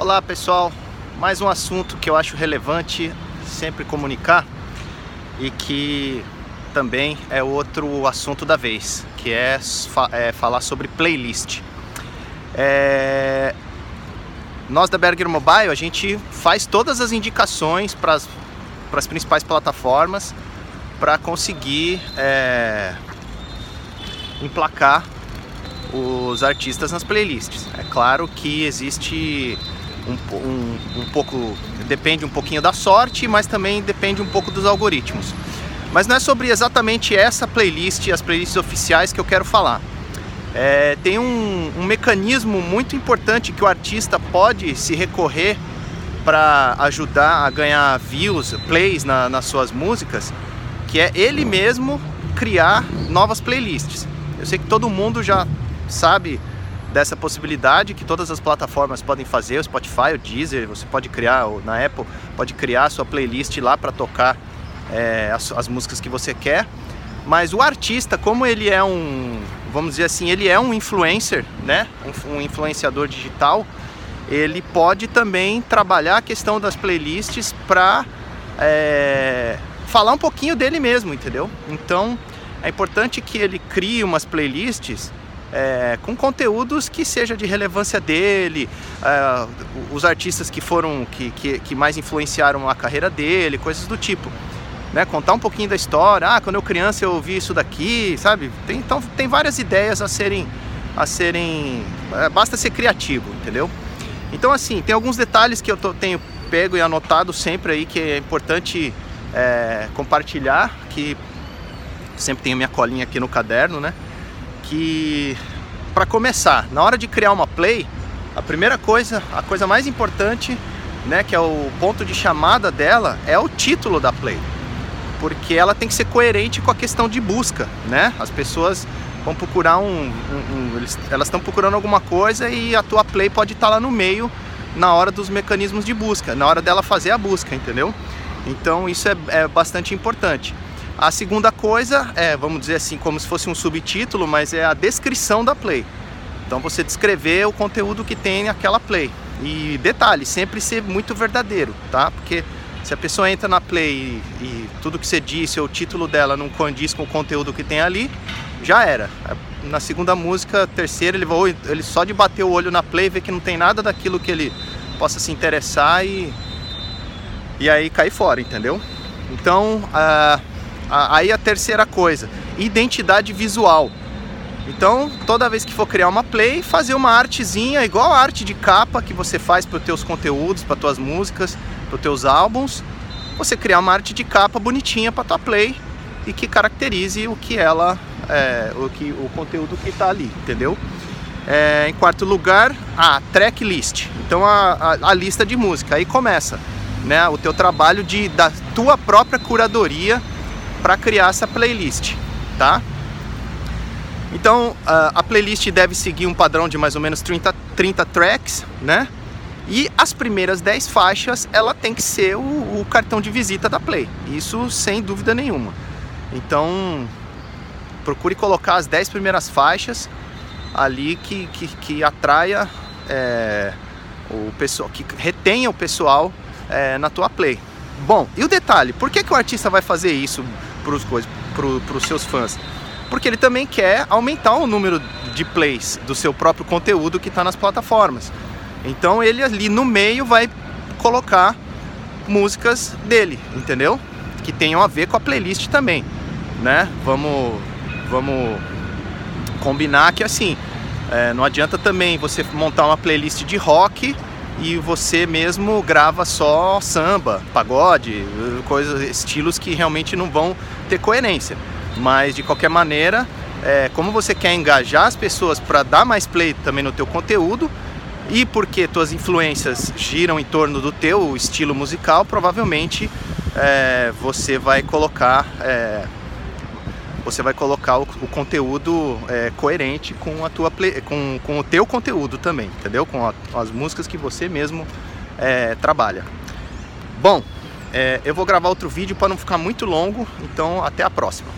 Olá pessoal, mais um assunto que eu acho relevante sempre comunicar e que também é outro assunto da vez, que é, é falar sobre playlist. É... Nós da Berger Mobile a gente faz todas as indicações para as principais plataformas para conseguir é... emplacar os artistas nas playlists. É claro que existe um, um, um pouco, depende um pouquinho da sorte, mas também depende um pouco dos algoritmos. Mas não é sobre exatamente essa playlist, as playlists oficiais que eu quero falar. É, tem um, um, mecanismo muito importante que o artista pode se recorrer para ajudar a ganhar views, plays na, nas suas músicas, que é ele mesmo criar novas playlists. Eu sei que todo mundo já sabe dessa possibilidade que todas as plataformas podem fazer, o Spotify, o Deezer, você pode criar, na Apple, pode criar a sua playlist lá para tocar é, as, as, músicas que você quer. Mas o artista, como ele é um, vamos dizer assim, ele é um influencer, né? Um, um influenciador digital, ele pode também trabalhar a questão das playlists para é, falar um pouquinho dele mesmo, entendeu? Então é importante que ele crie umas playlists é, com conteúdos que seja de relevância dele, é, os artistas que foram que, que, que, mais influenciaram a carreira dele, coisas do tipo. Né? Contar um pouquinho da história, ah, quando eu criança eu ouvi isso daqui, sabe? Tem, então tem várias ideias a serem. a serem. É, basta ser criativo, entendeu? Então assim, tem alguns detalhes que eu tô, tenho pego e anotado sempre aí que é importante é, compartilhar, que sempre tenho minha colinha aqui no caderno, né? Que para começar, na hora de criar uma play, a primeira coisa, a coisa mais importante, né, que é o ponto de chamada dela, é o título da play. Porque ela tem que ser coerente com a questão de busca, né? As pessoas vão procurar um, um, um eles, elas estão procurando alguma coisa e a tua play pode estar tá lá no meio na hora dos mecanismos de busca, na hora dela fazer a busca, entendeu? Então isso é, é bastante importante. A segunda coisa é, vamos dizer assim, como se fosse um subtítulo, mas é a descrição da play. Então você descrever o conteúdo que tem aquela play. E detalhe, sempre ser muito verdadeiro, tá? Porque se a pessoa entra na play e, e tudo que você disse ou o título dela não condiz com o conteúdo que tem ali, já era. Na segunda música, terceira, ele, vai, ele só de bater o olho na play vê que não tem nada daquilo que ele possa se interessar e, e aí cair fora, entendeu? Então, uh, Aí a terceira coisa, identidade visual. Então, toda vez que for criar uma play, fazer uma artezinha igual a arte de capa que você faz para os teus conteúdos, para tuas músicas, para os teus álbuns, você criar uma arte de capa bonitinha para tua play e que caracterize o que ela, é, o que o conteúdo que está ali, entendeu? É, em quarto lugar, a track list. Então a, a, a, lista de música. Aí começa, né, o teu trabalho de da tua própria curadoria para criar essa playlist, tá? Então a playlist deve seguir um padrão de mais ou menos 30, 30 tracks, né? E as primeiras 10 faixas ela tem que ser o, o cartão de visita da Play, isso sem dúvida nenhuma. Então procure colocar as 10 primeiras faixas ali que, que, que atraia é, o pessoal, que retenha o pessoal é, na tua Play. Bom, e o detalhe, por que, que o artista vai fazer isso? Para os seus fãs? Porque ele também quer aumentar o número de plays do seu próprio conteúdo que está nas plataformas. Então ele ali no meio vai colocar músicas dele, entendeu? Que tenham a ver com a playlist também, né? Vamos, vamos combinar que assim, é, não adianta também você montar uma playlist de rock e você mesmo grava só samba, pagode, coisas, estilos que realmente não vão ter coerência. Mas de qualquer maneira, é, como você quer engajar as pessoas para dar mais play também no teu conteúdo e porque tuas influências giram em torno do teu estilo musical, provavelmente é, você vai colocar é, você vai colocar o, o conteúdo é, coerente com, a tua play, com, com o teu conteúdo também, entendeu? Com a, as músicas que você mesmo é, trabalha. Bom, é, eu vou gravar outro vídeo para não ficar muito longo, então até a próxima.